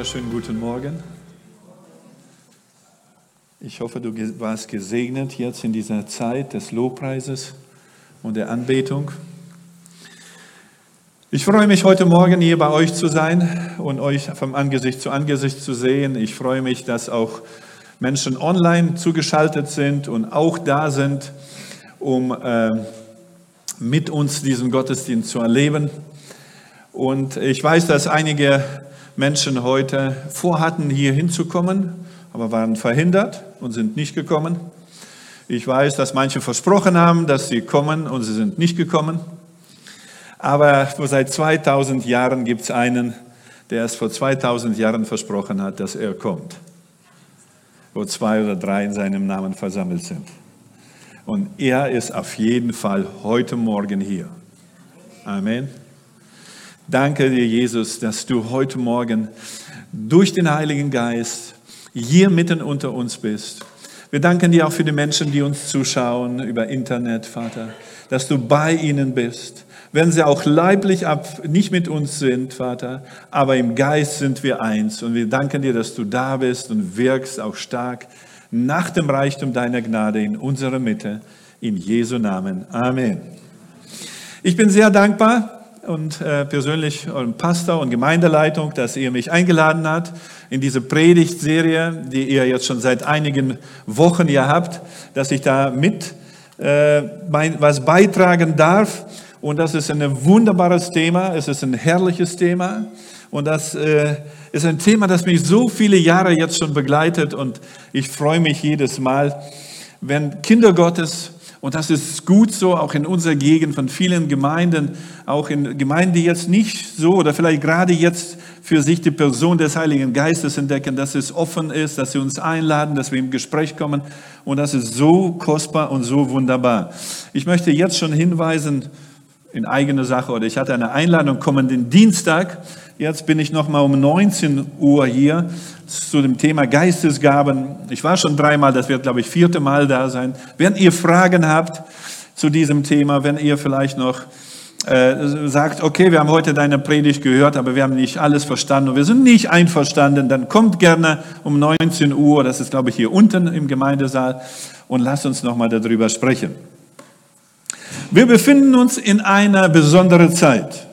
wunderschönen guten Morgen. Ich hoffe, du warst gesegnet jetzt in dieser Zeit des Lobpreises und der Anbetung. Ich freue mich heute Morgen hier bei euch zu sein und euch vom Angesicht zu Angesicht zu sehen. Ich freue mich, dass auch Menschen online zugeschaltet sind und auch da sind, um äh, mit uns diesen Gottesdienst zu erleben. Und ich weiß, dass einige Menschen heute vorhatten, hier hinzukommen, aber waren verhindert und sind nicht gekommen. Ich weiß, dass manche versprochen haben, dass sie kommen und sie sind nicht gekommen. Aber seit 2000 Jahren gibt es einen, der es vor 2000 Jahren versprochen hat, dass er kommt, wo zwei oder drei in seinem Namen versammelt sind. Und er ist auf jeden Fall heute Morgen hier. Amen. Danke dir, Jesus, dass du heute Morgen durch den Heiligen Geist hier mitten unter uns bist. Wir danken dir auch für die Menschen, die uns zuschauen über Internet, Vater, dass du bei ihnen bist. Wenn sie auch leiblich ab nicht mit uns sind, Vater, aber im Geist sind wir eins. Und wir danken dir, dass du da bist und wirkst auch stark nach dem Reichtum deiner Gnade in unserer Mitte. In Jesu Namen. Amen. Ich bin sehr dankbar, und äh, persönlich eurem Pastor und Gemeindeleitung, dass ihr mich eingeladen habt in diese Predigtserie, die ihr jetzt schon seit einigen Wochen hier habt, dass ich da mit äh, mein, was beitragen darf. Und das ist ein wunderbares Thema, es ist ein herrliches Thema. Und das äh, ist ein Thema, das mich so viele Jahre jetzt schon begleitet. Und ich freue mich jedes Mal, wenn Kinder Gottes und das ist gut so, auch in unserer Gegend von vielen Gemeinden, auch in Gemeinden, die jetzt nicht so oder vielleicht gerade jetzt für sich die Person des Heiligen Geistes entdecken, dass es offen ist, dass sie uns einladen, dass wir im Gespräch kommen. Und das ist so kostbar und so wunderbar. Ich möchte jetzt schon hinweisen, in eigene Sache oder ich hatte eine Einladung kommenden Dienstag. Jetzt bin ich noch mal um 19 Uhr hier zu dem Thema Geistesgaben. Ich war schon dreimal, das wird glaube ich vierte Mal da sein. Wenn ihr Fragen habt zu diesem Thema, wenn ihr vielleicht noch äh, sagt, okay, wir haben heute deine Predigt gehört, aber wir haben nicht alles verstanden und wir sind nicht einverstanden, dann kommt gerne um 19 Uhr, das ist glaube ich hier unten im Gemeindesaal und lasst uns noch mal darüber sprechen. Wir befinden uns in einer besonderen Zeit.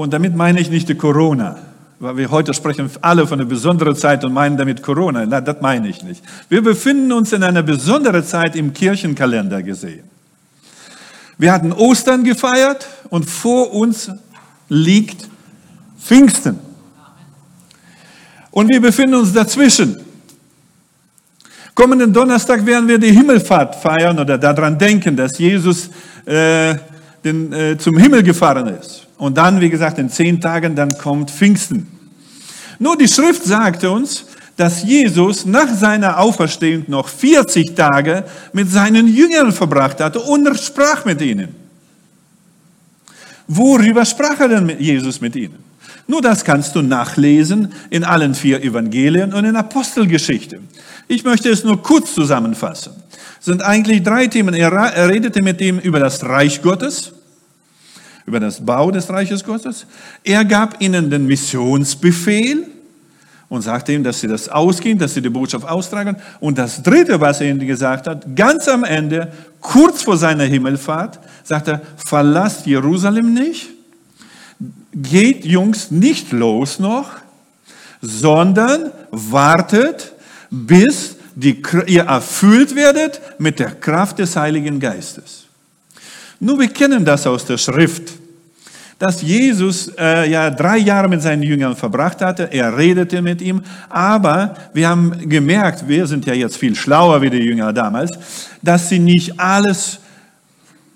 Und damit meine ich nicht die Corona, weil wir heute sprechen alle von einer besonderen Zeit und meinen damit Corona. Na, das meine ich nicht. Wir befinden uns in einer besonderen Zeit im Kirchenkalender gesehen. Wir hatten Ostern gefeiert und vor uns liegt Pfingsten. Und wir befinden uns dazwischen. Kommenden Donnerstag werden wir die Himmelfahrt feiern oder daran denken, dass Jesus äh, den, äh, zum Himmel gefahren ist. Und dann, wie gesagt, in zehn Tagen, dann kommt Pfingsten. Nur die Schrift sagte uns, dass Jesus nach seiner Auferstehung noch 40 Tage mit seinen Jüngern verbracht hatte und sprach mit ihnen. Worüber sprach er denn Jesus mit ihnen? Nur das kannst du nachlesen in allen vier Evangelien und in Apostelgeschichte. Ich möchte es nur kurz zusammenfassen. Es sind eigentlich drei Themen. Er redete mit ihm über das Reich Gottes, über das Bau des Reiches Gottes. Er gab ihnen den Missionsbefehl und sagte ihm, dass sie das ausgehen, dass sie die Botschaft austragen. Und das Dritte, was er ihnen gesagt hat, ganz am Ende, kurz vor seiner Himmelfahrt, sagt er, verlasst Jerusalem nicht, geht Jungs nicht los noch, sondern wartet, bis die, ihr erfüllt werdet mit der Kraft des Heiligen Geistes. Nun, wir kennen das aus der Schrift, dass Jesus äh, ja drei Jahre mit seinen Jüngern verbracht hatte. Er redete mit ihm, aber wir haben gemerkt, wir sind ja jetzt viel schlauer wie die Jünger damals, dass sie nicht alles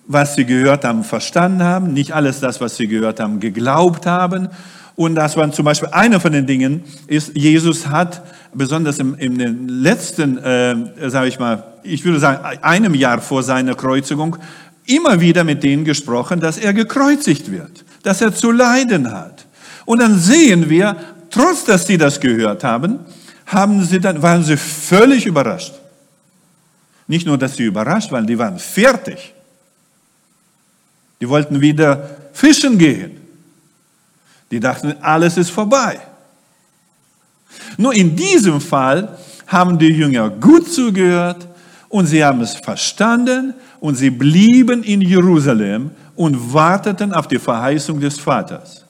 was sie gehört haben, verstanden haben, nicht alles das, was sie gehört haben, geglaubt haben. Und das war zum Beispiel einer von den Dingen, ist, Jesus hat besonders im, in den letzten, äh, sage ich mal, ich würde sagen, einem Jahr vor seiner Kreuzigung, immer wieder mit denen gesprochen, dass er gekreuzigt wird, dass er zu leiden hat. Und dann sehen wir, trotz dass sie das gehört haben, haben sie dann, waren sie völlig überrascht. Nicht nur, dass sie überrascht waren, die waren fertig. Die wollten wieder fischen gehen. Die dachten, alles ist vorbei. Nur in diesem Fall haben die Jünger gut zugehört und sie haben es verstanden und sie blieben in Jerusalem und warteten auf die Verheißung des Vaters.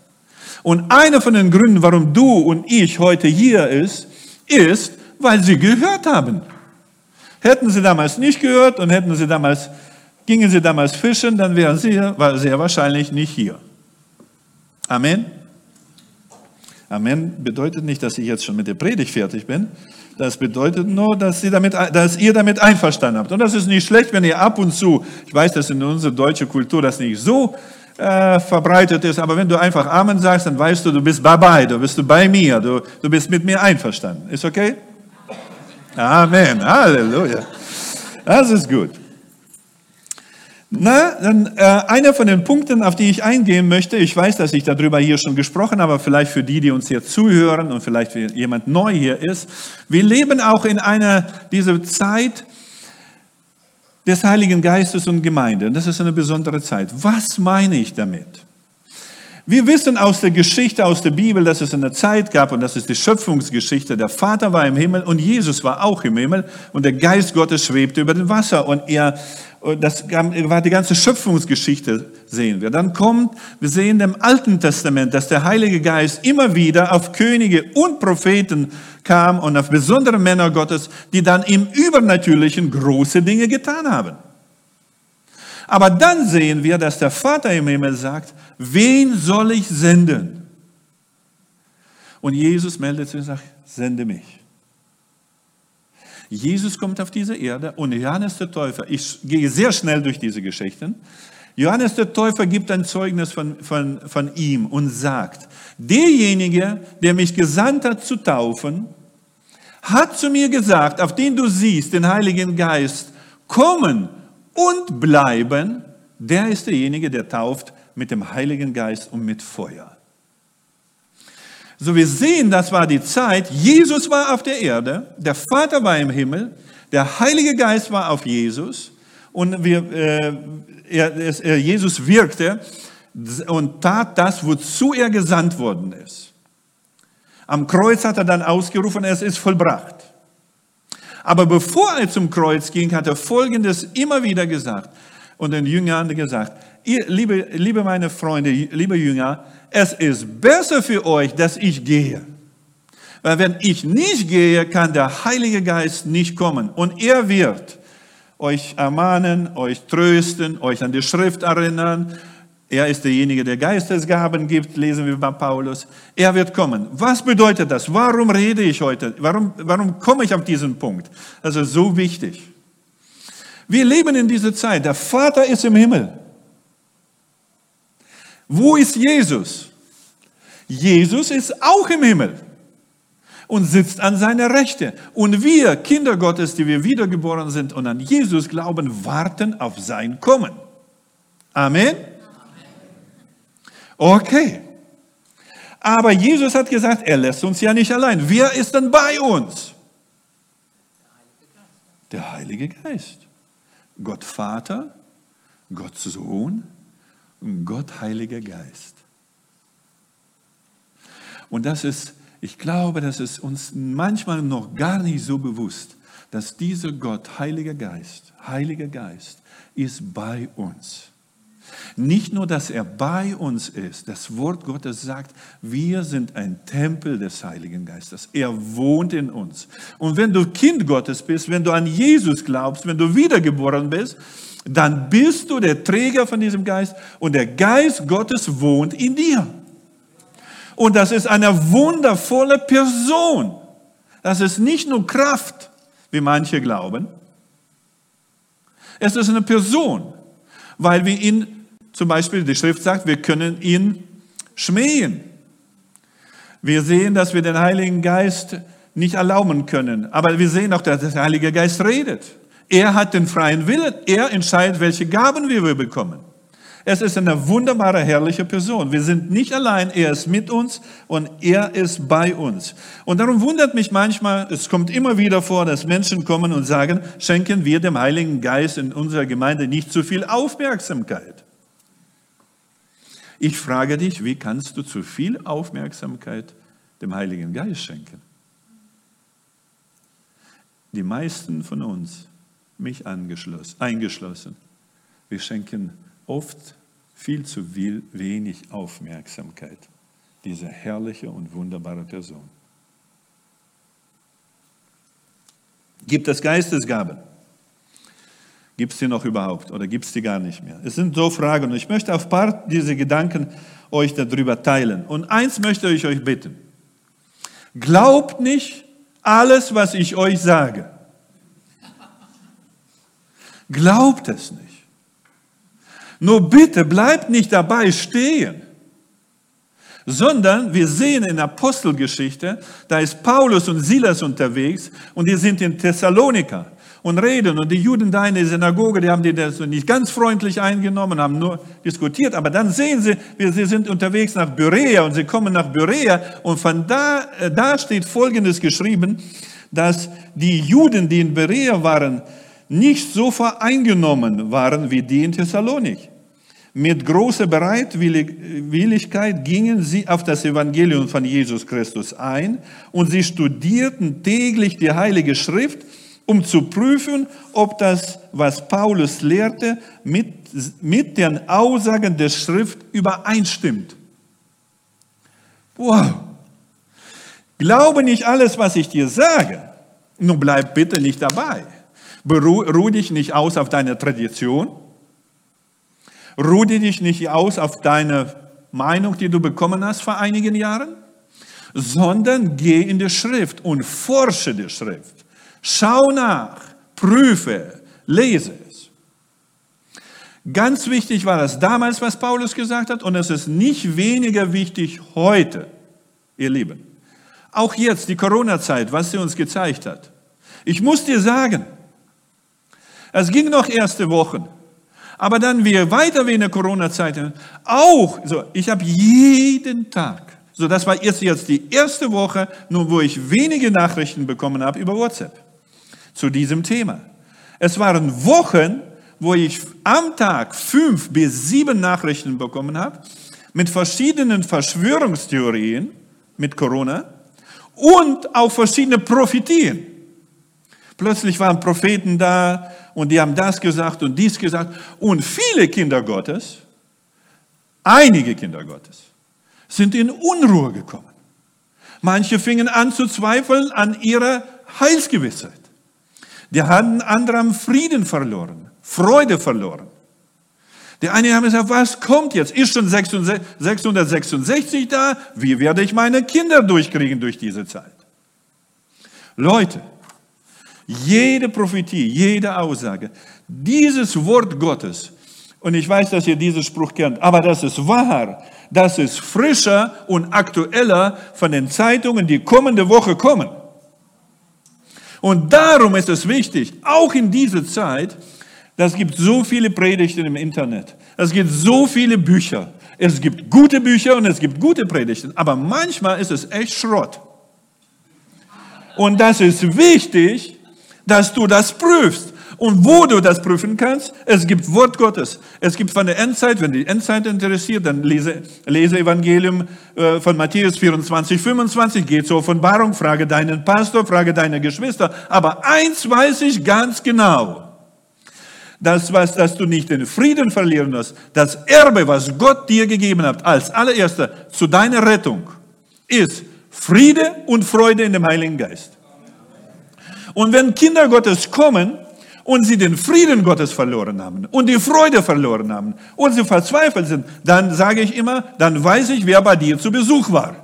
Und einer von den Gründen, warum du und ich heute hier ist, ist, weil sie gehört haben. Hätten sie damals nicht gehört und hätten sie damals, gingen sie damals fischen, dann wären sie sehr wahrscheinlich nicht hier. Amen. Amen bedeutet nicht, dass ich jetzt schon mit der Predigt fertig bin. Das bedeutet nur, dass, Sie damit, dass ihr damit einverstanden habt. Und das ist nicht schlecht, wenn ihr ab und zu, ich weiß, dass in unserer deutschen Kultur das nicht so äh, verbreitet ist, aber wenn du einfach Amen sagst, dann weißt du, du bist dabei, du bist bei mir, du, du bist mit mir einverstanden. Ist okay? Amen, Halleluja. Das ist gut. Na, dann äh, einer von den Punkten, auf die ich eingehen möchte, ich weiß, dass ich darüber hier schon gesprochen habe, aber vielleicht für die, die uns hier zuhören und vielleicht für jemand neu hier ist, wir leben auch in einer, dieser Zeit des Heiligen Geistes und Gemeinde. Das ist eine besondere Zeit. Was meine ich damit? Wir wissen aus der Geschichte, aus der Bibel, dass es eine Zeit gab und das ist die Schöpfungsgeschichte. Der Vater war im Himmel und Jesus war auch im Himmel und der Geist Gottes schwebte über dem Wasser und er das war die ganze Schöpfungsgeschichte, sehen wir. Dann kommt, wir sehen im Alten Testament, dass der Heilige Geist immer wieder auf Könige und Propheten kam und auf besondere Männer Gottes, die dann im Übernatürlichen große Dinge getan haben. Aber dann sehen wir, dass der Vater im Himmel sagt, wen soll ich senden? Und Jesus meldet sich und sagt, sende mich. Jesus kommt auf diese Erde und Johannes der Täufer, ich gehe sehr schnell durch diese Geschichten, Johannes der Täufer gibt ein Zeugnis von, von, von ihm und sagt, derjenige, der mich gesandt hat zu taufen, hat zu mir gesagt, auf den du siehst, den Heiligen Geist, kommen und bleiben, der ist derjenige, der tauft mit dem Heiligen Geist und mit Feuer. So wir sehen, das war die Zeit, Jesus war auf der Erde, der Vater war im Himmel, der Heilige Geist war auf Jesus. Und wir, äh, er, er, Jesus wirkte und tat das, wozu er gesandt worden ist. Am Kreuz hat er dann ausgerufen, es ist vollbracht. Aber bevor er zum Kreuz ging, hat er Folgendes immer wieder gesagt und den Jüngern gesagt, ihr, liebe, liebe meine Freunde, liebe Jünger, es ist besser für euch, dass ich gehe. Weil wenn ich nicht gehe, kann der Heilige Geist nicht kommen. Und er wird euch ermahnen, euch trösten, euch an die Schrift erinnern. Er ist derjenige, der Geistesgaben gibt, lesen wir bei Paulus. Er wird kommen. Was bedeutet das? Warum rede ich heute? Warum, warum komme ich auf diesen Punkt? Das ist so wichtig. Wir leben in dieser Zeit. Der Vater ist im Himmel. Wo ist Jesus? Jesus ist auch im Himmel und sitzt an seiner Rechte. Und wir, Kinder Gottes, die wir wiedergeboren sind und an Jesus glauben, warten auf sein Kommen. Amen? Okay. Aber Jesus hat gesagt, er lässt uns ja nicht allein. Wer ist denn bei uns? Der Heilige Geist. Gott Vater, Gott Sohn Gott Heiliger Geist. Und das ist, ich glaube, das ist uns manchmal noch gar nicht so bewusst, dass dieser Gott, Heiliger Geist, Heiliger Geist, ist bei uns. Nicht nur, dass er bei uns ist, das Wort Gottes sagt, wir sind ein Tempel des Heiligen Geistes. Er wohnt in uns. Und wenn du Kind Gottes bist, wenn du an Jesus glaubst, wenn du wiedergeboren bist, dann bist du der Träger von diesem Geist und der Geist Gottes wohnt in dir. Und das ist eine wundervolle Person. Das ist nicht nur Kraft, wie manche glauben. Es ist eine Person, weil wir ihn, zum Beispiel die Schrift sagt, wir können ihn schmähen. Wir sehen, dass wir den Heiligen Geist nicht erlauben können. Aber wir sehen auch, dass der Heilige Geist redet. Er hat den freien Willen. Er entscheidet, welche Gaben wir bekommen. Es ist eine wunderbare, herrliche Person. Wir sind nicht allein, er ist mit uns und er ist bei uns. Und darum wundert mich manchmal, es kommt immer wieder vor, dass Menschen kommen und sagen, schenken wir dem Heiligen Geist in unserer Gemeinde nicht zu viel Aufmerksamkeit. Ich frage dich, wie kannst du zu viel Aufmerksamkeit dem Heiligen Geist schenken? die meisten von uns, mich eingeschlossen, wir schenken oft viel zu wenig Aufmerksamkeit dieser herrliche und wunderbare Person. Gibt es Geistesgaben? Gibt es die noch überhaupt oder gibt es die gar nicht mehr? Es sind so Fragen und ich möchte auf ein paar dieser Gedanken euch darüber teilen. Und eins möchte ich euch bitten. Glaubt nicht alles, was ich euch sage. Glaubt es nicht. Nur bitte bleibt nicht dabei stehen, sondern wir sehen in Apostelgeschichte, da ist Paulus und Silas unterwegs und die sind in Thessaloniker und reden. Und die Juden da in der Synagoge, die haben die das nicht ganz freundlich eingenommen, haben nur diskutiert. Aber dann sehen sie, sie sind unterwegs nach Berea und sie kommen nach Berea. Und von da, äh, da steht Folgendes geschrieben, dass die Juden, die in Berea waren, nicht so vereingenommen waren wie die in Thessalonik. Mit großer Bereitwilligkeit gingen sie auf das Evangelium von Jesus Christus ein und sie studierten täglich die Heilige Schrift um zu prüfen, ob das, was Paulus lehrte, mit, mit den Aussagen der Schrift übereinstimmt. Wow! Glaube nicht alles, was ich dir sage. Nun bleib bitte nicht dabei. Beruh dich nicht aus auf deine Tradition. Ruhe dich nicht aus auf deine Meinung, die du bekommen hast vor einigen Jahren, sondern geh in die Schrift und forsche die Schrift. Schau nach, prüfe, lese es. Ganz wichtig war das damals, was Paulus gesagt hat, und es ist nicht weniger wichtig heute, ihr Lieben. Auch jetzt, die Corona-Zeit, was sie uns gezeigt hat. Ich muss dir sagen, es ging noch erste Wochen, aber dann wir weiter wie in der Corona-Zeit, auch, so, ich habe jeden Tag, so das war jetzt, jetzt die erste Woche, nur wo ich wenige Nachrichten bekommen habe über WhatsApp zu diesem Thema. Es waren Wochen, wo ich am Tag fünf bis sieben Nachrichten bekommen habe mit verschiedenen Verschwörungstheorien mit Corona und auch verschiedene Prophetien. Plötzlich waren Propheten da und die haben das gesagt und dies gesagt. Und viele Kinder Gottes, einige Kinder Gottes, sind in Unruhe gekommen. Manche fingen an zu zweifeln an ihrer Heilsgewissheit. Die haben anderen Frieden verloren, Freude verloren. Die einen haben gesagt, was kommt jetzt? Ist schon 666 da? Wie werde ich meine Kinder durchkriegen durch diese Zeit? Leute, jede Prophetie, jede Aussage, dieses Wort Gottes, und ich weiß, dass ihr diesen Spruch kennt, aber das ist wahr, das ist frischer und aktueller von den Zeitungen, die kommende Woche kommen. Und darum ist es wichtig, auch in dieser Zeit, es gibt so viele Predigten im Internet, es gibt so viele Bücher, es gibt gute Bücher und es gibt gute Predigten, aber manchmal ist es echt Schrott. Und das ist wichtig, dass du das prüfst. Und wo du das prüfen kannst, es gibt Wort Gottes. Es gibt von der Endzeit, wenn die Endzeit interessiert, dann lese, lese Evangelium äh, von Matthäus 24, 25, geh zur Offenbarung, frage deinen Pastor, frage deine Geschwister. Aber eins weiß ich ganz genau. Das, was, dass du nicht den Frieden verlieren wirst, das Erbe, was Gott dir gegeben hat, als allererster zu deiner Rettung, ist Friede und Freude in dem Heiligen Geist. Und wenn Kinder Gottes kommen, und sie den Frieden Gottes verloren haben und die Freude verloren haben und sie verzweifelt sind, dann sage ich immer, dann weiß ich, wer bei dir zu Besuch war.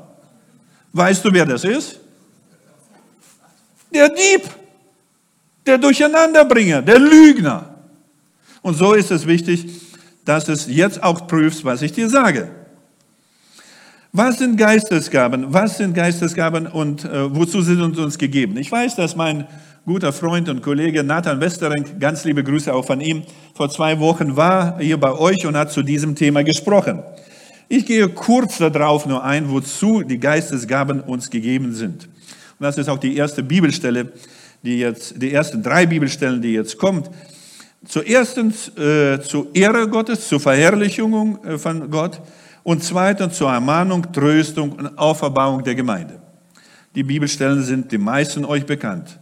Weißt du, wer das ist? Der Dieb, der Durcheinanderbringer, der Lügner. Und so ist es wichtig, dass es jetzt auch prüfst, was ich dir sage. Was sind Geistesgaben? Was sind Geistesgaben und äh, wozu sind uns, uns gegeben? Ich weiß, dass mein guter Freund und Kollege Nathan Westerink, ganz liebe Grüße auch von ihm, vor zwei Wochen war hier bei euch und hat zu diesem Thema gesprochen. Ich gehe kurz darauf nur ein, wozu die Geistesgaben uns gegeben sind. Und das ist auch die erste Bibelstelle, die jetzt, die ersten drei Bibelstellen, die jetzt kommt. Zuerstens äh, zur Ehre Gottes, zur Verherrlichung äh, von Gott und zweitens zur Ermahnung, Tröstung und Auferbauung der Gemeinde. Die Bibelstellen sind den meisten euch bekannt.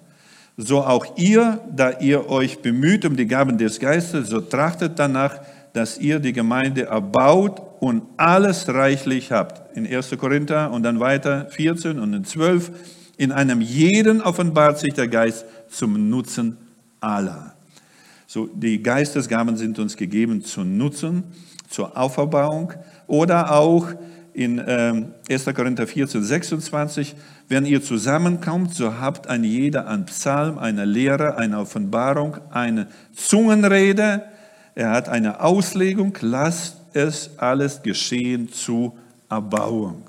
so auch ihr, da ihr euch bemüht um die Gaben des Geistes, so trachtet danach, dass ihr die Gemeinde erbaut und alles reichlich habt. In 1. Korinther und dann weiter 14 und in 12. In einem jeden offenbart sich der Geist zum Nutzen aller. So, die Geistesgaben sind uns gegeben zum Nutzen, zur Auferbauung oder auch in äh, 1. Korinther 14, 26, wenn ihr zusammenkommt, so habt ein jeder ein Psalm, eine Lehre, eine Offenbarung, eine Zungenrede, er hat eine Auslegung, lasst es alles geschehen zu Erbauung.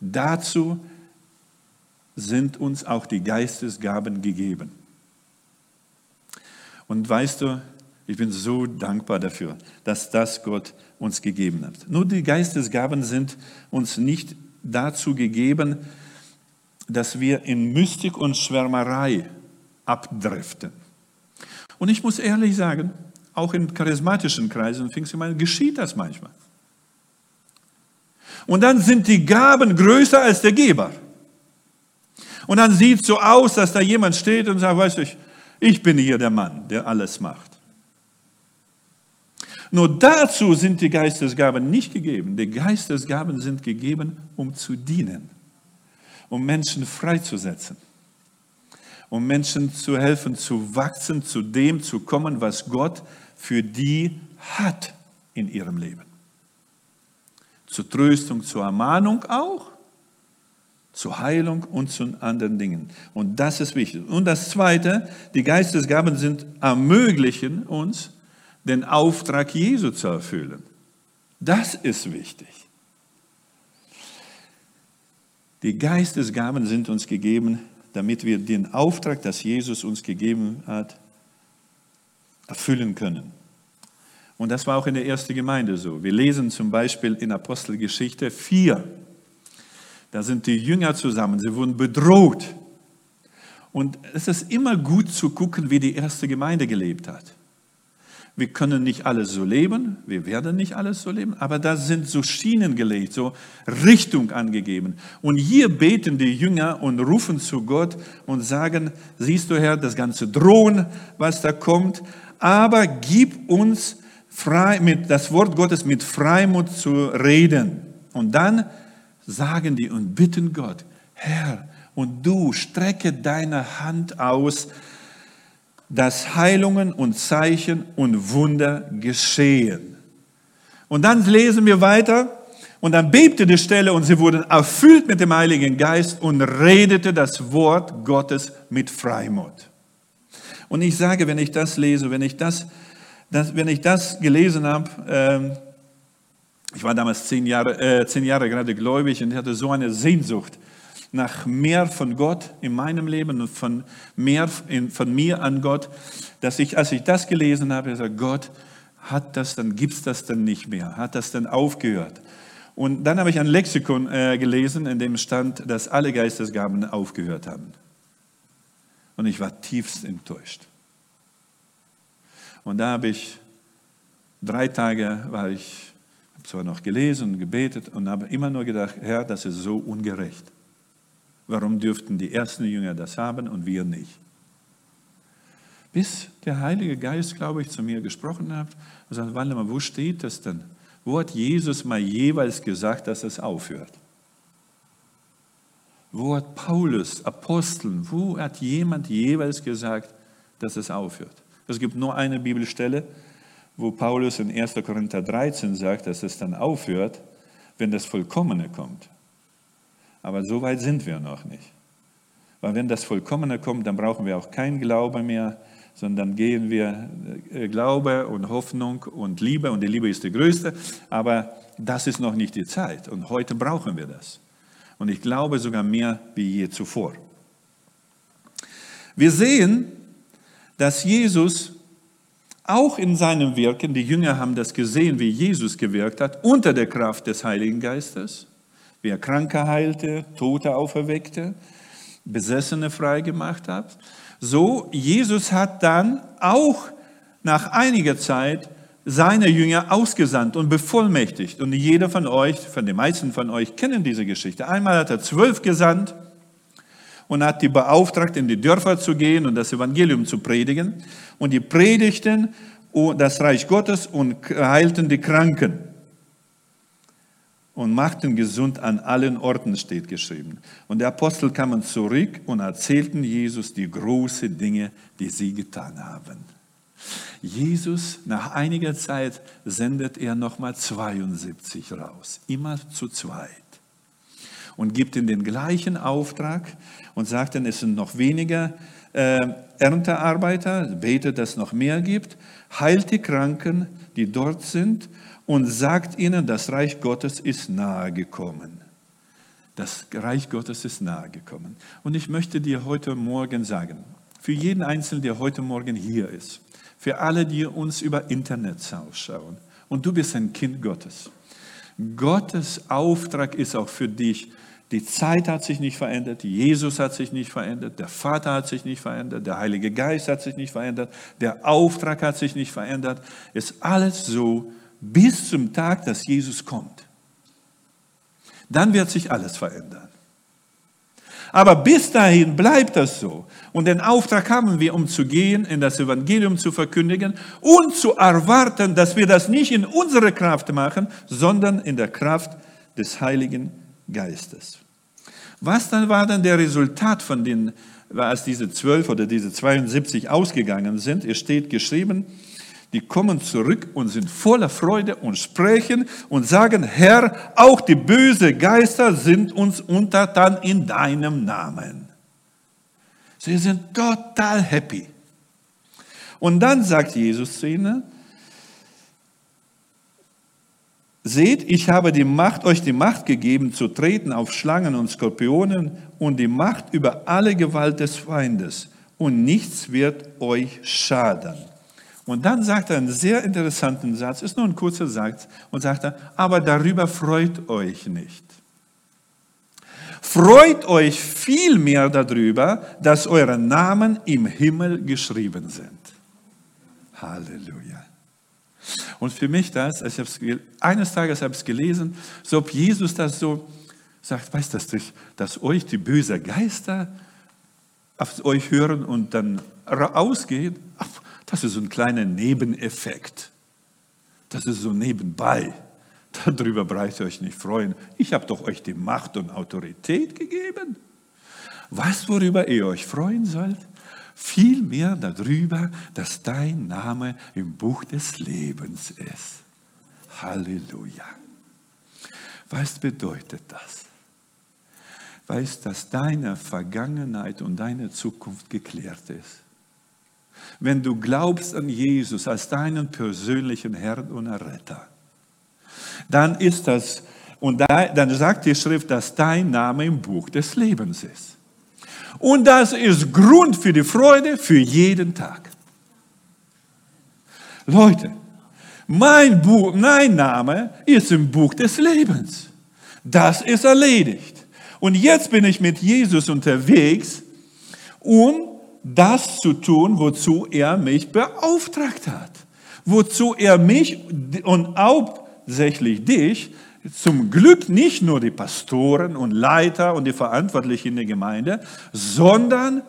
Dazu sind uns auch die Geistesgaben gegeben. Und weißt du, ich bin so dankbar dafür, dass das Gott uns gegeben hat. Nur die Geistesgaben sind uns nicht dazu gegeben, dass wir in Mystik und Schwärmerei abdriften. Und ich muss ehrlich sagen, auch in charismatischen Kreisen Pfingstgemeinden geschieht das manchmal. Und dann sind die Gaben größer als der Geber. Und dann sieht es so aus, dass da jemand steht und sagt, weißt du, ich bin hier der Mann, der alles macht. Nur dazu sind die Geistesgaben nicht gegeben. Die Geistesgaben sind gegeben, um zu dienen, um Menschen freizusetzen um Menschen zu helfen, zu wachsen, zu dem zu kommen, was Gott für die hat in ihrem Leben. Zur Tröstung, zur Ermahnung auch, zur Heilung und zu anderen Dingen. Und das ist wichtig. Und das Zweite, die Geistesgaben sind ermöglichen uns, den Auftrag Jesu zu erfüllen. Das ist wichtig. Die Geistesgaben sind uns gegeben, damit wir den Auftrag, das Jesus uns gegeben hat, erfüllen können. Und das war auch in der ersten Gemeinde so. Wir lesen zum Beispiel in Apostelgeschichte 4. Da sind die Jünger zusammen, sie wurden bedroht. Und es ist immer gut zu gucken, wie die erste Gemeinde gelebt hat. Wir können nicht alles so leben, wir werden nicht alles so leben, aber da sind so Schienen gelegt, so Richtung angegeben. Und hier beten die Jünger und rufen zu Gott und sagen, siehst du Herr, das ganze Drohen, was da kommt, aber gib uns frei, mit das Wort Gottes mit Freimut zu reden. Und dann sagen die und bitten Gott, Herr, und du strecke deine Hand aus, dass Heilungen und Zeichen und Wunder geschehen. Und dann lesen wir weiter, und dann bebte die Stelle und sie wurden erfüllt mit dem Heiligen Geist und redete das Wort Gottes mit Freimut. Und ich sage, wenn ich das lese, wenn ich das, das wenn ich das gelesen habe, ähm, ich war damals zehn Jahre, äh, zehn Jahre gerade gläubig und hatte so eine Sehnsucht nach mehr von Gott in meinem Leben und von mehr in, von mir an Gott, dass ich, als ich das gelesen habe, gesagt, Gott, hat das dann, gibt es das dann nicht mehr? Hat das dann aufgehört? Und dann habe ich ein Lexikon äh, gelesen, in dem stand, dass alle Geistesgaben aufgehört haben. Und ich war tiefst enttäuscht. Und da habe ich drei Tage, war ich, zwar noch gelesen und gebetet und habe immer nur gedacht, Herr, das ist so ungerecht. Warum dürften die ersten Jünger das haben und wir nicht? Bis der Heilige Geist, glaube ich, zu mir gesprochen hat und sagt, warte mal, wo steht das denn? Wo hat Jesus mal jeweils gesagt, dass es aufhört? Wo hat Paulus, Aposteln, wo hat jemand jeweils gesagt, dass es aufhört? Es gibt nur eine Bibelstelle, wo Paulus in 1. Korinther 13 sagt, dass es dann aufhört, wenn das Vollkommene kommt. Aber so weit sind wir noch nicht. Weil wenn das Vollkommene kommt, dann brauchen wir auch keinen Glaube mehr, sondern gehen wir äh, Glaube und Hoffnung und Liebe und die Liebe ist die größte, aber das ist noch nicht die Zeit und heute brauchen wir das. Und ich glaube sogar mehr wie je zuvor. Wir sehen, dass Jesus auch in seinem Wirken, die Jünger haben das gesehen, wie Jesus gewirkt hat, unter der Kraft des Heiligen Geistes, wie er Kranke heilte, Tote auferweckte, Besessene freigemacht hat. So, Jesus hat dann auch nach einiger Zeit seine Jünger ausgesandt und bevollmächtigt. Und jeder von euch, von den meisten von euch, kennen diese Geschichte. Einmal hat er zwölf gesandt und hat die beauftragt, in die Dörfer zu gehen und das Evangelium zu predigen. Und die predigten das Reich Gottes und heilten die Kranken und machten gesund an allen Orten, steht geschrieben. Und die Apostel kamen zurück und erzählten Jesus die großen Dinge, die sie getan haben. Jesus, nach einiger Zeit, sendet er nochmal 72 raus, immer zu zweit. Und gibt ihnen den gleichen Auftrag und sagt dann, es sind noch weniger äh, Erntearbeiter, betet, dass es noch mehr gibt, heilt die Kranken, die dort sind und sagt ihnen, das Reich Gottes ist nahe gekommen. Das Reich Gottes ist nahe gekommen. Und ich möchte dir heute Morgen sagen, für jeden Einzelnen, der heute Morgen hier ist, für alle, die uns über Internet ausschauen, und du bist ein Kind Gottes. Gottes Auftrag ist auch für dich, die Zeit hat sich nicht verändert, Jesus hat sich nicht verändert, der Vater hat sich nicht verändert, der Heilige Geist hat sich nicht verändert, der Auftrag hat sich nicht verändert. Ist alles so bis zum Tag, dass Jesus kommt. Dann wird sich alles verändern. Aber bis dahin bleibt das so. Und den Auftrag haben wir, um zu gehen, in das Evangelium zu verkündigen und zu erwarten, dass wir das nicht in unserer Kraft machen, sondern in der Kraft des Heiligen Geistes. Was dann war dann der Resultat von den, als diese zwölf oder diese 72 ausgegangen sind? Es steht geschrieben, die kommen zurück und sind voller Freude und sprechen und sagen, Herr, auch die bösen Geister sind uns untertan in deinem Namen. Sie sind total happy. Und dann sagt Jesus zu ihnen, Seht, ich habe die Macht, euch die Macht gegeben, zu treten auf Schlangen und Skorpionen und die Macht über alle Gewalt des Feindes. Und nichts wird euch schaden. Und dann sagt er einen sehr interessanten Satz, ist nur ein kurzer Satz, und sagt er, aber darüber freut euch nicht. Freut euch vielmehr darüber, dass eure Namen im Himmel geschrieben sind. Halleluja. Und für mich das, ich eines Tages habe ich es gelesen, so ob Jesus das so sagt, weißt du, dass, dass euch die bösen Geister auf euch hören und dann ausgehen, das ist ein kleiner Nebeneffekt. Das ist so nebenbei. Darüber braucht ihr euch nicht freuen. Ich habe doch euch die Macht und Autorität gegeben. Was, worüber ihr euch freuen sollt? Vielmehr darüber, dass dein Name im Buch des Lebens ist. Halleluja. Was bedeutet das? Weißt, dass deine Vergangenheit und deine Zukunft geklärt ist wenn du glaubst an Jesus als deinen persönlichen Herrn und Retter, dann ist das, und da, dann sagt die Schrift, dass dein Name im Buch des Lebens ist. Und das ist Grund für die Freude für jeden Tag. Leute, mein, Buch, mein Name ist im Buch des Lebens. Das ist erledigt. Und jetzt bin ich mit Jesus unterwegs, um das zu tun, wozu er mich beauftragt hat. Wozu er mich und hauptsächlich dich, zum Glück nicht nur die Pastoren und Leiter und die Verantwortlichen in der Gemeinde, sondern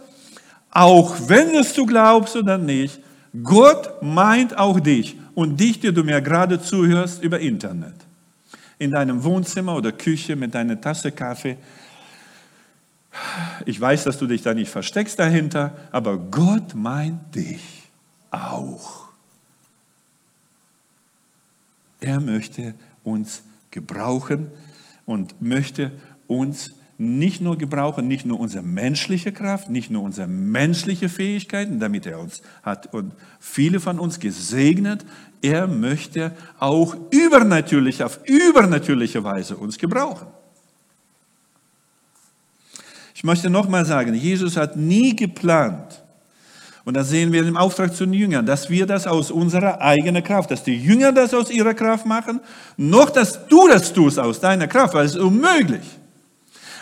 auch wenn es du glaubst oder nicht, Gott meint auch dich und dich, der du mir gerade zuhörst über Internet. In deinem Wohnzimmer oder Küche mit deiner Tasse Kaffee ich weiß, dass du dich da nicht versteckst dahinter, aber Gott meint dich auch. Er möchte uns gebrauchen und möchte uns nicht nur gebrauchen, nicht nur unsere menschliche Kraft, nicht nur unsere menschliche Fähigkeiten, damit er uns hat und viele von uns gesegnet. Er möchte auch übernatürlich, auf übernatürliche Weise uns gebrauchen. Ich möchte nochmal sagen, Jesus hat nie geplant, und das sehen wir im Auftrag zu den Jüngern, dass wir das aus unserer eigenen Kraft, dass die Jünger das aus ihrer Kraft machen, noch dass du das tust aus deiner Kraft, weil es ist unmöglich.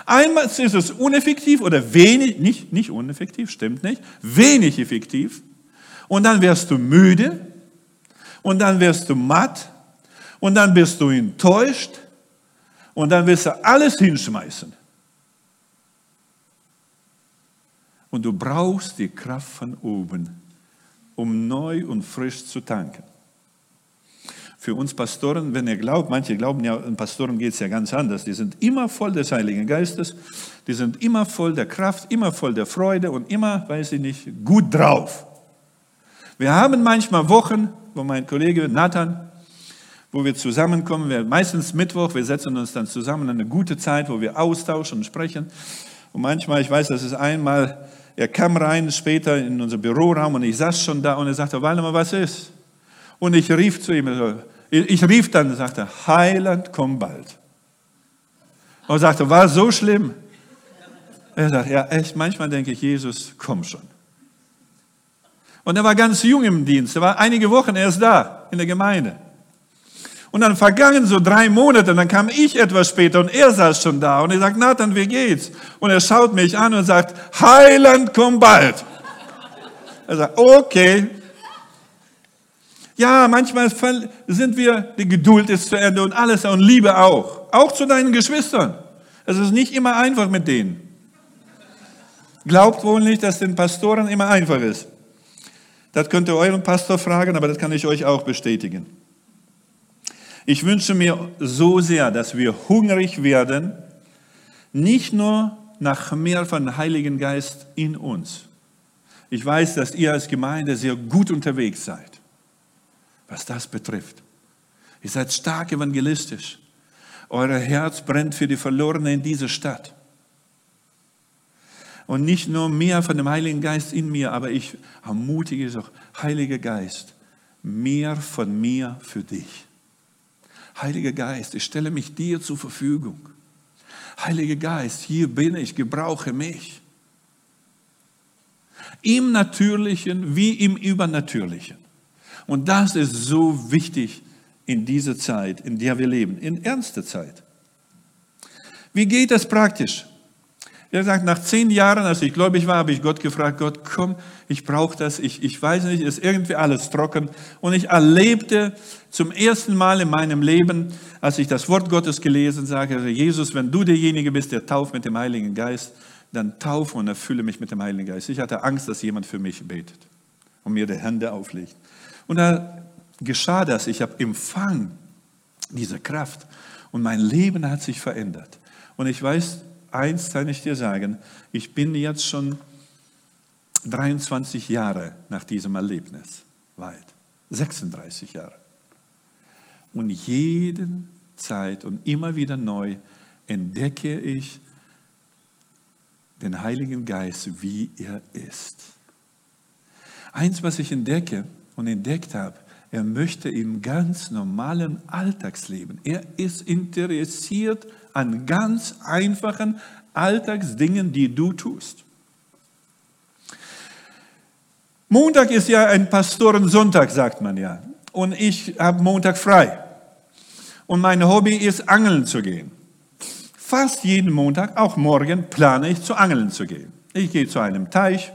Einmal ist es uneffektiv oder wenig, nicht, nicht uneffektiv, stimmt nicht, wenig effektiv. Und dann wirst du müde und dann wirst du matt und dann bist du enttäuscht und dann wirst du alles hinschmeißen. Und du brauchst die Kraft von oben, um neu und frisch zu tanken. Für uns Pastoren, wenn ihr glaubt, manche glauben ja, an Pastoren geht es ja ganz anders. Die sind immer voll des Heiligen Geistes, die sind immer voll der Kraft, immer voll der Freude und immer, weiß ich nicht, gut drauf. Wir haben manchmal Wochen, wo mein Kollege Nathan, wo wir zusammenkommen, wir, meistens Mittwoch, wir setzen uns dann zusammen, eine gute Zeit, wo wir austauschen und sprechen. Und manchmal, ich weiß, das ist einmal, er kam rein später in unser Büroraum und ich saß schon da und er sagte, Waldemar, was ist? Und ich rief zu ihm, ich rief dann und sagte, Heiland, komm bald. Und er sagte, war so schlimm? Er sagt, ja, echt, manchmal denke ich, Jesus, komm schon. Und er war ganz jung im Dienst, er war einige Wochen erst da in der Gemeinde. Und dann vergangen so drei Monate, dann kam ich etwas später und er saß schon da und er sagt, Nathan, wie geht's? Und er schaut mich an und sagt, Heiland, komm bald. Er sagt, okay. Ja, manchmal sind wir, die Geduld ist zu Ende und alles und Liebe auch. Auch zu deinen Geschwistern. Es ist nicht immer einfach mit denen. Glaubt wohl nicht, dass den Pastoren immer einfach ist. Das könnt ihr euren Pastor fragen, aber das kann ich euch auch bestätigen. Ich wünsche mir so sehr, dass wir hungrig werden, nicht nur nach mehr von Heiligen Geist in uns. Ich weiß, dass ihr als Gemeinde sehr gut unterwegs seid, was das betrifft. Ihr seid stark evangelistisch. Euer Herz brennt für die Verlorenen in dieser Stadt. Und nicht nur mehr von dem Heiligen Geist in mir, aber ich ermutige es auch, Heiliger Geist, mehr von mir für dich. Heiliger Geist, ich stelle mich dir zur Verfügung. Heiliger Geist, hier bin ich, gebrauche mich. Im Natürlichen wie im Übernatürlichen. Und das ist so wichtig in dieser Zeit, in der wir leben, in ernster Zeit. Wie geht das praktisch? Er sagt, nach zehn Jahren, als ich gläubig war, habe ich Gott gefragt, Gott, komm, ich brauche das, ich, ich weiß nicht, ist irgendwie alles trocken. Und ich erlebte zum ersten Mal in meinem Leben, als ich das Wort Gottes gelesen sage, Jesus, wenn du derjenige bist, der tauft mit dem Heiligen Geist, dann taufe und erfülle mich mit dem Heiligen Geist. Ich hatte Angst, dass jemand für mich betet und mir die Hände auflegt. Und da geschah das, ich habe empfangen diese Kraft und mein Leben hat sich verändert. Und ich weiß, eins kann ich dir sagen, ich bin jetzt schon 23 Jahre nach diesem Erlebnis weit. 36 Jahre. Und jede Zeit und immer wieder neu entdecke ich den Heiligen Geist, wie er ist. Eins, was ich entdecke und entdeckt habe, er möchte im ganz normalen Alltagsleben. Er ist interessiert an ganz einfachen Alltagsdingen, die du tust. Montag ist ja ein Pastorensonntag, sagt man ja. Und ich habe Montag frei. Und mein Hobby ist, angeln zu gehen. Fast jeden Montag, auch morgen, plane ich zu angeln zu gehen. Ich gehe zu einem Teich,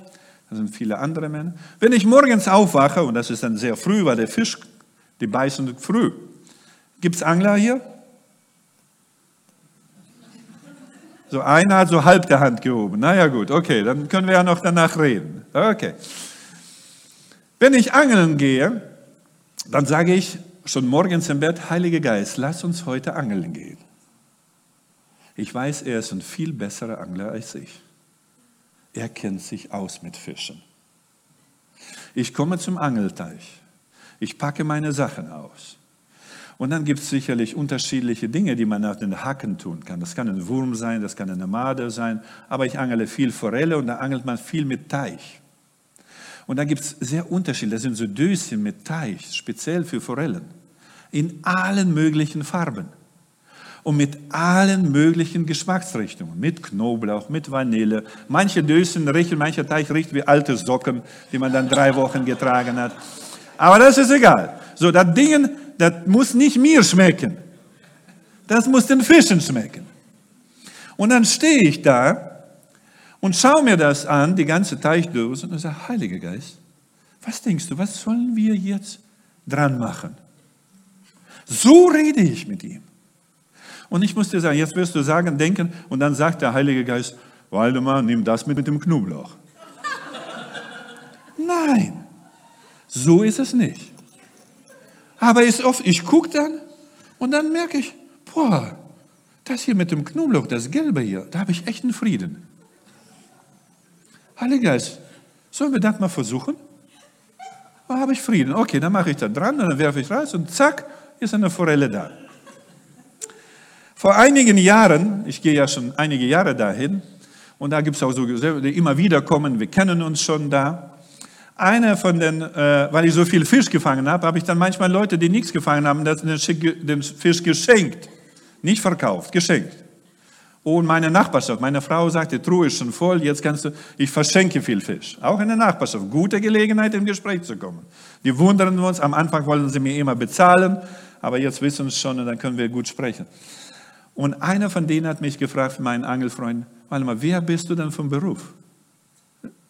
da sind viele andere Männer. Wenn ich morgens aufwache, und das ist dann sehr früh, weil der Fisch, die beißen früh. Gibt es Angler hier? So einer hat so halb der Hand gehoben. Naja gut, okay, dann können wir ja noch danach reden. Okay. Wenn ich angeln gehe, dann sage ich schon morgens im Bett, Heiliger Geist, lass uns heute angeln gehen. Ich weiß, er ist ein viel besserer Angler als ich. Er kennt sich aus mit Fischen. Ich komme zum Angelteich. Ich packe meine Sachen aus. Und dann gibt es sicherlich unterschiedliche Dinge, die man auf den Haken tun kann. Das kann ein Wurm sein, das kann eine Made sein, aber ich angele viel Forelle und da angelt man viel mit Teich. Und da gibt es sehr unterschiedliche, das sind so Döschen mit Teich, speziell für Forellen, in allen möglichen Farben und mit allen möglichen Geschmacksrichtungen, mit Knoblauch, mit Vanille. Manche Döschen riechen, mancher Teich riecht wie alte Socken, die man dann drei Wochen getragen hat. Aber das ist egal. So, das Ding das muss nicht mir schmecken. Das muss den Fischen schmecken. Und dann stehe ich da und schaue mir das an, die ganze Teichdose, und sage, Heiliger Geist, was denkst du, was sollen wir jetzt dran machen? So rede ich mit ihm. Und ich muss dir sagen, jetzt wirst du sagen, denken, und dann sagt der Heilige Geist, Waldemar, nimm das mit, mit dem Knoblauch. Nein, so ist es nicht. Aber ist oft, ich gucke dann und dann merke ich, boah, das hier mit dem Knoblauch, das Gelbe hier, da habe ich echt einen Frieden. Heiliger Geist, sollen wir das mal versuchen? Da habe ich Frieden. Okay, dann mache ich da dran und dann werfe ich raus und zack, ist eine Forelle da. Vor einigen Jahren, ich gehe ja schon einige Jahre dahin, und da gibt es auch so, die immer wieder kommen, wir kennen uns schon da. Einer von den, äh, weil ich so viel Fisch gefangen habe, habe ich dann manchmal Leute, die nichts gefangen haben, den Fisch geschenkt. Nicht verkauft, geschenkt. Und meine Nachbarschaft, meine Frau sagte, die Truhe ist schon voll, jetzt kannst du, ich verschenke viel Fisch. Auch in der Nachbarschaft, gute Gelegenheit, im Gespräch zu kommen. Wir wundern uns, am Anfang wollen sie mir immer bezahlen, aber jetzt wissen sie schon und dann können wir gut sprechen. Und einer von denen hat mich gefragt, mein Angelfreund, warte mal, wer bist du denn vom Beruf?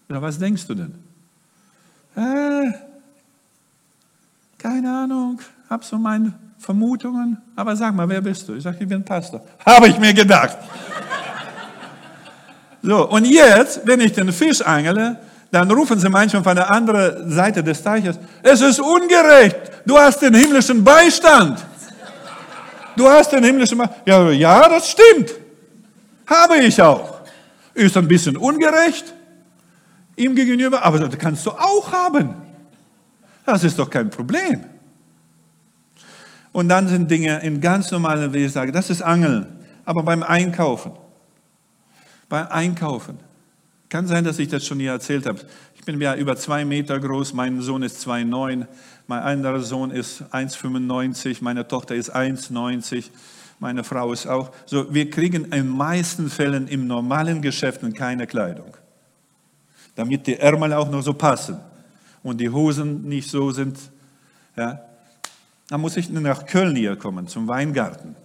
Ja, was denkst du denn? Äh, keine Ahnung, habe so meine Vermutungen, aber sag mal, wer bist du? Ich sage, ich bin Pastor. Habe ich mir gedacht. So, und jetzt, wenn ich den Fisch angele, dann rufen sie manchmal von der anderen Seite des Teiches, es ist ungerecht, du hast den himmlischen Beistand. Du hast den himmlischen Beistand. Ja, ja, das stimmt. Habe ich auch. Ist ein bisschen ungerecht ihm gegenüber, aber das kannst du auch haben. Das ist doch kein Problem. Und dann sind Dinge in ganz normalen, wie ich sage, das ist Angeln, aber beim Einkaufen. Beim Einkaufen. Kann sein, dass ich das schon hier erzählt habe. Ich bin ja über zwei Meter groß, mein Sohn ist 2,9, mein anderer Sohn ist 1,95, meine Tochter ist 1,90, meine Frau ist auch. So, wir kriegen in meisten Fällen im normalen Geschäften keine Kleidung damit die Ärmel auch noch so passen und die Hosen nicht so sind. Ja. Dann muss ich nach Köln hier kommen, zum Weingarten.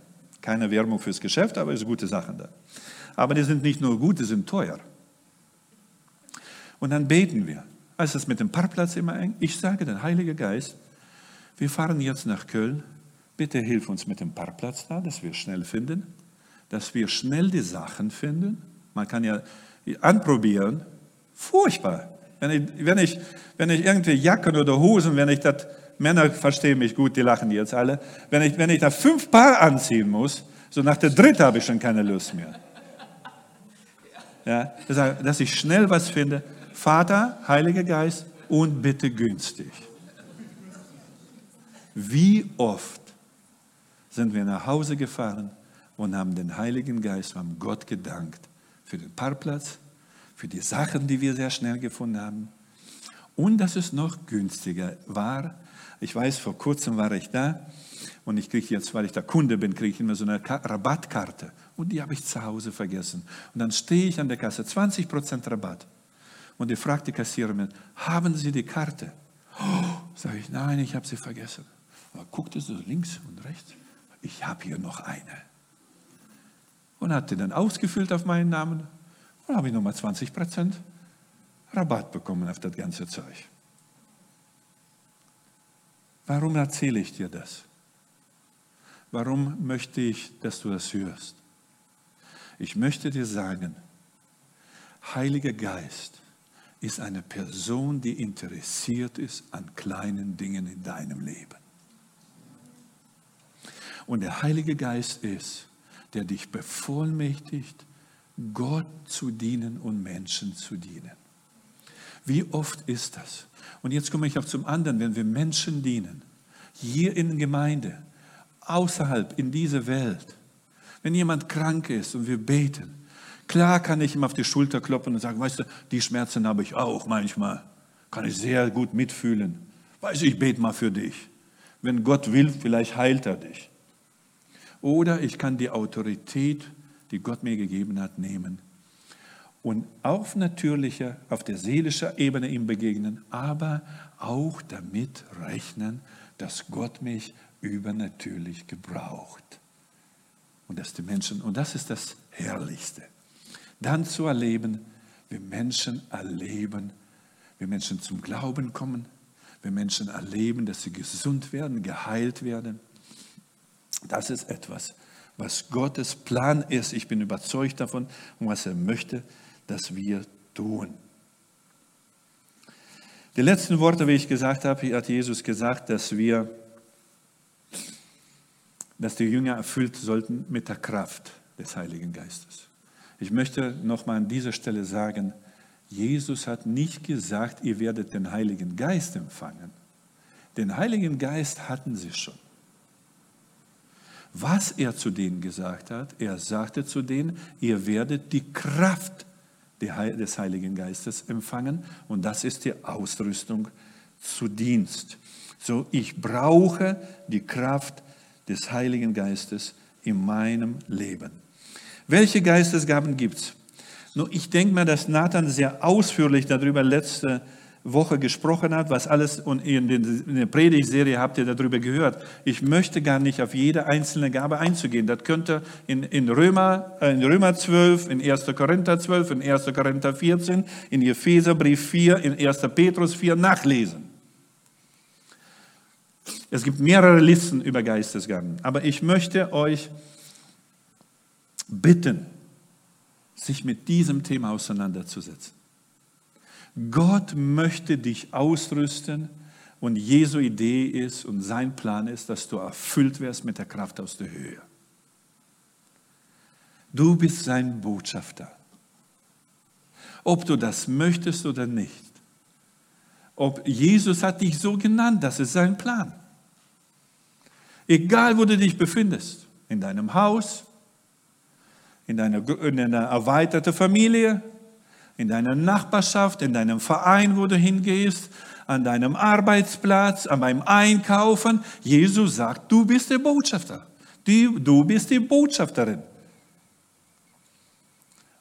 Keine Werbung fürs Geschäft, aber es sind gute Sachen da. Aber die sind nicht nur gut, die sind teuer. Und dann beten wir. Ist es mit dem Parkplatz immer eng? Ich sage den Heiligen Geist, wir fahren jetzt nach Köln. Bitte hilf uns mit dem Parkplatz da, dass wir schnell finden, dass wir schnell die Sachen finden. Man kann ja anprobieren, Furchtbar. Wenn ich, wenn ich, wenn ich irgendwie Jacken oder Hosen, wenn ich das, Männer verstehen mich gut, die lachen jetzt alle, wenn ich, wenn ich da fünf Paar anziehen muss, so nach der dritten habe ich schon keine Lust mehr. Ja, dass ich schnell was finde. Vater, Heiliger Geist und bitte günstig. Wie oft sind wir nach Hause gefahren und haben den Heiligen Geist, haben Gott gedankt für den Parkplatz, für die Sachen, die wir sehr schnell gefunden haben. Und dass es noch günstiger war. Ich weiß, vor kurzem war ich da und ich kriege jetzt, weil ich der Kunde bin, kriege ich immer so eine Rabattkarte. Und die habe ich zu Hause vergessen. Und dann stehe ich an der Kasse, 20% Rabatt. Und ich fragt die Kassiererin, haben Sie die Karte? Oh, sage ich, nein, ich habe sie vergessen. Aber guckte so links und rechts, ich habe hier noch eine. Und hat die dann ausgefüllt auf meinen Namen dann habe ich nochmal 20% Rabatt bekommen auf das ganze Zeug. Warum erzähle ich dir das? Warum möchte ich, dass du das hörst? Ich möchte dir sagen, Heiliger Geist ist eine Person, die interessiert ist an kleinen Dingen in deinem Leben. Und der Heilige Geist ist, der dich bevollmächtigt, Gott zu dienen und Menschen zu dienen. Wie oft ist das? Und jetzt komme ich auch zum anderen, wenn wir Menschen dienen, hier in der Gemeinde, außerhalb in dieser Welt, wenn jemand krank ist und wir beten, klar kann ich ihm auf die Schulter klopfen und sagen, weißt du, die Schmerzen habe ich auch manchmal, kann ich sehr gut mitfühlen. Weißt du, ich bete mal für dich. Wenn Gott will, vielleicht heilt er dich. Oder ich kann die Autorität die Gott mir gegeben hat, nehmen und auf natürlicher, auf der seelischen Ebene ihm begegnen, aber auch damit rechnen, dass Gott mich übernatürlich gebraucht. Und dass die Menschen, und das ist das Herrlichste, dann zu erleben, wie Menschen erleben, wie Menschen zum Glauben kommen, wie Menschen erleben, dass sie gesund werden, geheilt werden. Das ist etwas, was Gottes Plan ist. Ich bin überzeugt davon und was er möchte, dass wir tun. Die letzten Worte, wie ich gesagt habe, hat Jesus gesagt, dass wir, dass die Jünger erfüllt sollten mit der Kraft des Heiligen Geistes. Ich möchte nochmal an dieser Stelle sagen, Jesus hat nicht gesagt, ihr werdet den Heiligen Geist empfangen. Den Heiligen Geist hatten sie schon. Was er zu denen gesagt hat, er sagte zu denen, ihr werdet die Kraft des Heiligen Geistes empfangen und das ist die Ausrüstung zu Dienst. So, ich brauche die Kraft des Heiligen Geistes in meinem Leben. Welche Geistesgaben gibt es? Ich denke mal, dass Nathan sehr ausführlich darüber letzte Woche gesprochen hat, was alles und in der Predigtserie habt ihr darüber gehört. Ich möchte gar nicht auf jede einzelne Gabe einzugehen. Das könnt ihr in, in, Römer, äh, in Römer 12, in 1. Korinther 12, in 1. Korinther 14, in Epheserbrief 4, in 1. Petrus 4 nachlesen. Es gibt mehrere Listen über Geistesgaben, aber ich möchte euch bitten, sich mit diesem Thema auseinanderzusetzen. Gott möchte dich ausrüsten und Jesu Idee ist und sein Plan ist, dass du erfüllt wirst mit der Kraft aus der Höhe. Du bist sein Botschafter. Ob du das möchtest oder nicht. Ob Jesus hat dich so genannt, das ist sein Plan. Egal, wo du dich befindest, in deinem Haus, in deiner, in deiner erweiterten Familie, in deiner Nachbarschaft, in deinem Verein, wo du hingehst, an deinem Arbeitsplatz, an beim Einkaufen. Jesus sagt, du bist der Botschafter. Du, bist die Botschafterin.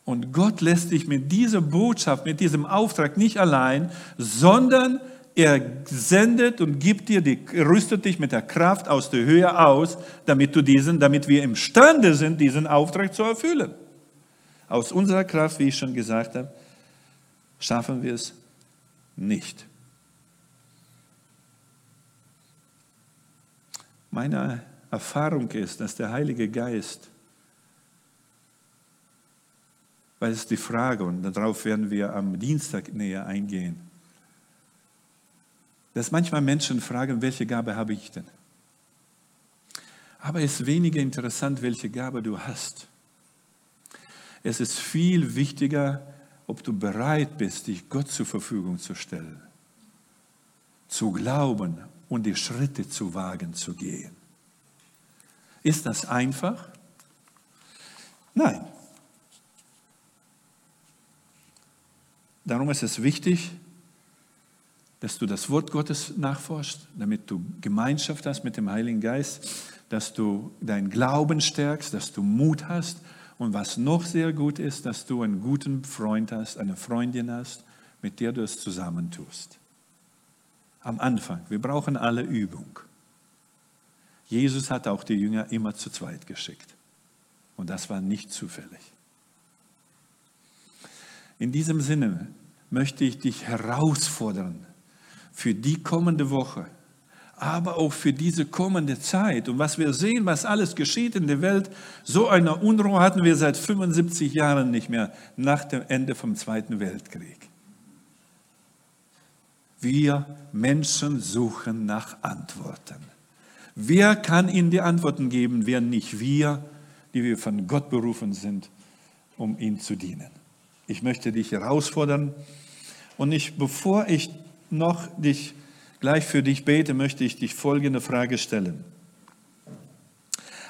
Und Gott lässt dich mit dieser Botschaft, mit diesem Auftrag nicht allein, sondern er sendet und gibt dir, die, rüstet dich mit der Kraft aus der Höhe aus, damit du diesen, damit wir imstande sind, diesen Auftrag zu erfüllen. Aus unserer Kraft, wie ich schon gesagt habe, schaffen wir es nicht. Meine Erfahrung ist, dass der Heilige Geist, weil es die Frage, und darauf werden wir am Dienstag näher eingehen, dass manchmal Menschen fragen, welche Gabe habe ich denn? Aber es ist weniger interessant, welche Gabe du hast. Es ist viel wichtiger, ob du bereit bist, dich Gott zur Verfügung zu stellen, zu glauben und die Schritte zu wagen zu gehen. Ist das einfach? Nein. Darum ist es wichtig, dass du das Wort Gottes nachforschst, damit du Gemeinschaft hast mit dem Heiligen Geist, dass du deinen Glauben stärkst, dass du Mut hast und was noch sehr gut ist, dass du einen guten Freund hast, eine Freundin hast, mit der du es zusammentust. Am Anfang, wir brauchen alle Übung. Jesus hat auch die Jünger immer zu zweit geschickt. Und das war nicht zufällig. In diesem Sinne möchte ich dich herausfordern für die kommende Woche aber auch für diese kommende Zeit. Und was wir sehen, was alles geschieht in der Welt, so eine Unruhe hatten wir seit 75 Jahren nicht mehr nach dem Ende vom Zweiten Weltkrieg. Wir Menschen suchen nach Antworten. Wer kann ihnen die Antworten geben, wer nicht wir, die wir von Gott berufen sind, um ihm zu dienen? Ich möchte dich herausfordern und ich, bevor ich noch dich gleich für dich bete, möchte ich dich folgende Frage stellen.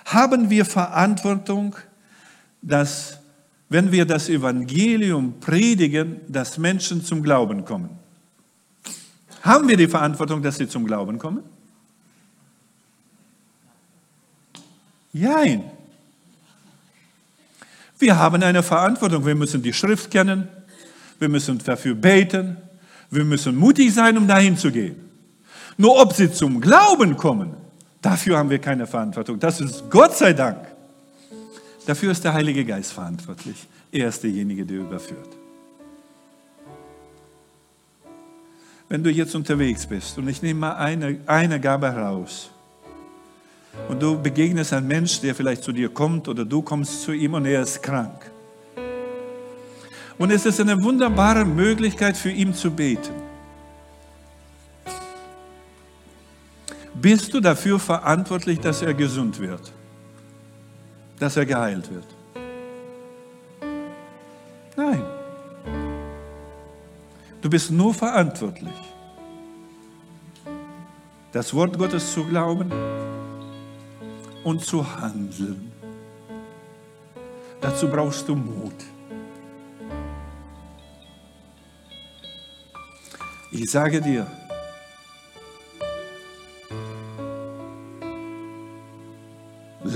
Haben wir Verantwortung, dass, wenn wir das Evangelium predigen, dass Menschen zum Glauben kommen? Haben wir die Verantwortung, dass sie zum Glauben kommen? Nein. Wir haben eine Verantwortung. Wir müssen die Schrift kennen. Wir müssen dafür beten. Wir müssen mutig sein, um dahin zu gehen. Nur ob sie zum Glauben kommen, dafür haben wir keine Verantwortung. Das ist Gott sei Dank. Dafür ist der Heilige Geist verantwortlich. Er ist derjenige, der überführt. Wenn du jetzt unterwegs bist und ich nehme mal eine, eine Gabe heraus und du begegnest einem Mensch, der vielleicht zu dir kommt oder du kommst zu ihm und er ist krank. Und es ist eine wunderbare Möglichkeit für ihn zu beten. Bist du dafür verantwortlich, dass er gesund wird, dass er geheilt wird. Nein. Du bist nur verantwortlich, das Wort Gottes zu glauben und zu handeln. Dazu brauchst du Mut. Ich sage dir,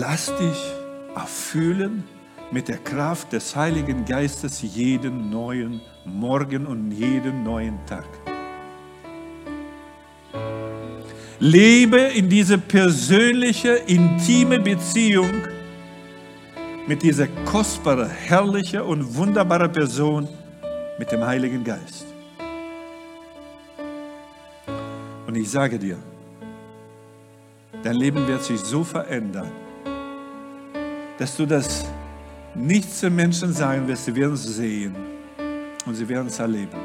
lass dich erfüllen mit der Kraft des Heiligen Geistes jeden neuen Morgen und jeden neuen Tag. Lebe in diese persönliche, intime Beziehung mit dieser kostbaren, herrlichen und wunderbaren Person, mit dem Heiligen Geist. Und ich sage dir, dein Leben wird sich so verändern, dass du das nicht zu Menschen sagen wirst, sie werden es sehen und sie werden es erleben.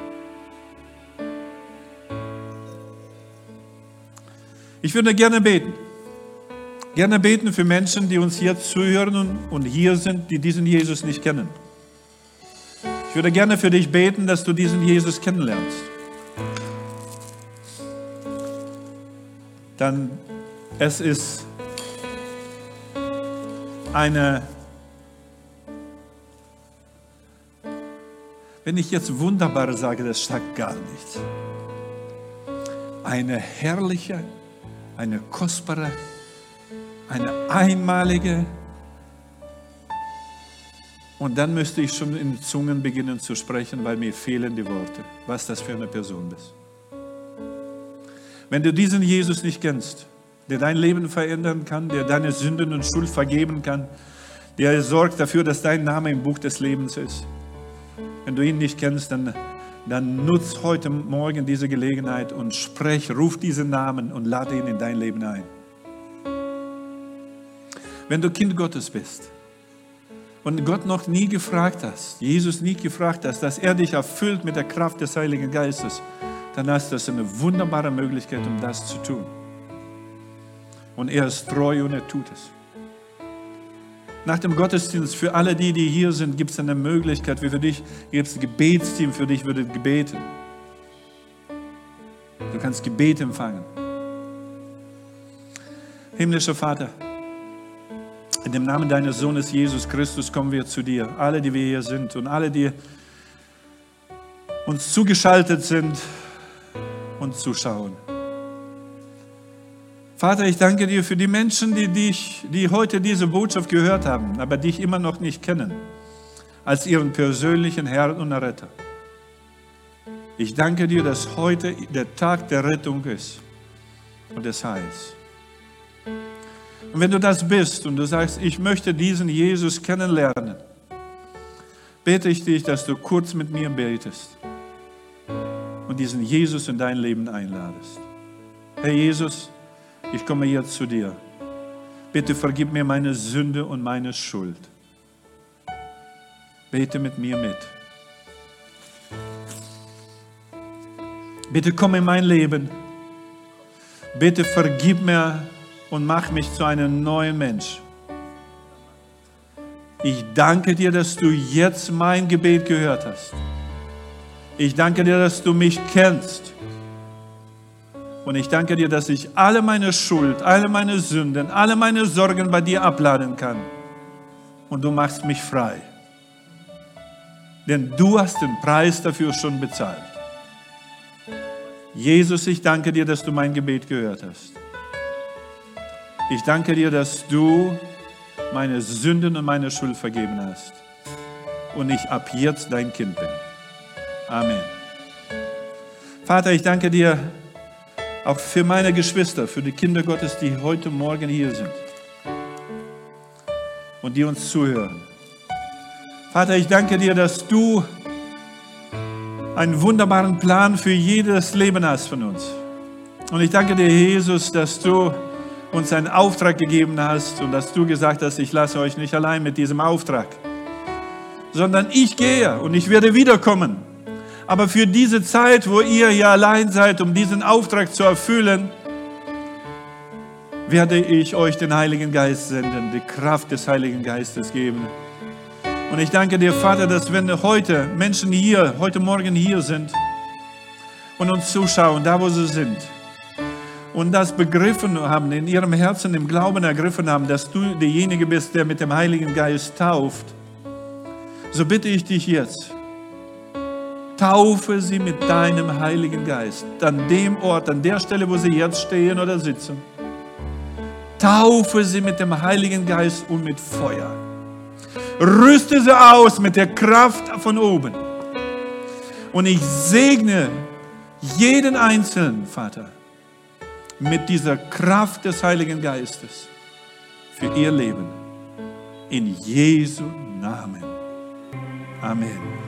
Ich würde gerne beten. Gerne beten für Menschen, die uns hier zuhören und hier sind, die diesen Jesus nicht kennen. Ich würde gerne für dich beten, dass du diesen Jesus kennenlernst. Dann es ist eine, wenn ich jetzt wunderbar sage, das sagt gar nichts. Eine herrliche, eine kostbare, eine einmalige. Und dann müsste ich schon in Zungen beginnen zu sprechen, weil mir fehlen die Worte, was das für eine Person ist. Wenn du diesen Jesus nicht kennst, der dein Leben verändern kann, der deine Sünden und Schuld vergeben kann, der sorgt dafür, dass dein Name im Buch des Lebens ist. Wenn du ihn nicht kennst, dann, dann nutz heute Morgen diese Gelegenheit und sprech, ruf diesen Namen und lade ihn in dein Leben ein. Wenn du Kind Gottes bist und Gott noch nie gefragt hast, Jesus nie gefragt hast, dass er dich erfüllt mit der Kraft des Heiligen Geistes, dann hast du eine wunderbare Möglichkeit, um das zu tun. Und er ist treu und er tut es. Nach dem Gottesdienst, für alle die, die hier sind, gibt es eine Möglichkeit, wie für dich, gibt es ein Gebetsteam, für dich würde gebeten. Du kannst Gebet empfangen. Himmlischer Vater, in dem Namen deines Sohnes Jesus Christus kommen wir zu dir, alle, die wir hier sind und alle, die uns zugeschaltet sind und zuschauen. Vater, ich danke dir für die Menschen, die, dich, die heute diese Botschaft gehört haben, aber dich immer noch nicht kennen, als ihren persönlichen Herrn und Retter. Ich danke dir, dass heute der Tag der Rettung ist und des Heils. Und wenn du das bist und du sagst, ich möchte diesen Jesus kennenlernen, bete ich dich, dass du kurz mit mir betest und diesen Jesus in dein Leben einladest. Herr Jesus, ich komme jetzt zu dir. Bitte vergib mir meine Sünde und meine Schuld. Bete mit mir mit. Bitte komm in mein Leben. Bitte vergib mir und mach mich zu einem neuen Mensch. Ich danke dir, dass du jetzt mein Gebet gehört hast. Ich danke dir, dass du mich kennst. Und ich danke dir, dass ich alle meine Schuld, alle meine Sünden, alle meine Sorgen bei dir abladen kann. Und du machst mich frei. Denn du hast den Preis dafür schon bezahlt. Jesus, ich danke dir, dass du mein Gebet gehört hast. Ich danke dir, dass du meine Sünden und meine Schuld vergeben hast. Und ich ab jetzt dein Kind bin. Amen. Vater, ich danke dir auch für meine Geschwister, für die Kinder Gottes, die heute Morgen hier sind und die uns zuhören. Vater, ich danke dir, dass du einen wunderbaren Plan für jedes Leben hast von uns. Und ich danke dir, Jesus, dass du uns einen Auftrag gegeben hast und dass du gesagt hast, ich lasse euch nicht allein mit diesem Auftrag, sondern ich gehe und ich werde wiederkommen aber für diese Zeit, wo ihr hier allein seid, um diesen Auftrag zu erfüllen, werde ich euch den Heiligen Geist senden, die Kraft des Heiligen Geistes geben. Und ich danke dir, Vater, dass wenn heute Menschen hier, heute Morgen hier sind und uns zuschauen, da wo sie sind, und das begriffen haben, in ihrem Herzen im Glauben ergriffen haben, dass du derjenige bist, der mit dem Heiligen Geist tauft, so bitte ich dich jetzt, taufe sie mit deinem Heiligen Geist an dem Ort, an der Stelle, wo sie jetzt stehen oder sitzen. Taufe sie mit dem Heiligen Geist und mit Feuer. Rüste sie aus mit der Kraft von oben. Und ich segne jeden Einzelnen, Vater, mit dieser Kraft des Heiligen Geistes für ihr Leben. In Jesu Namen. Amen.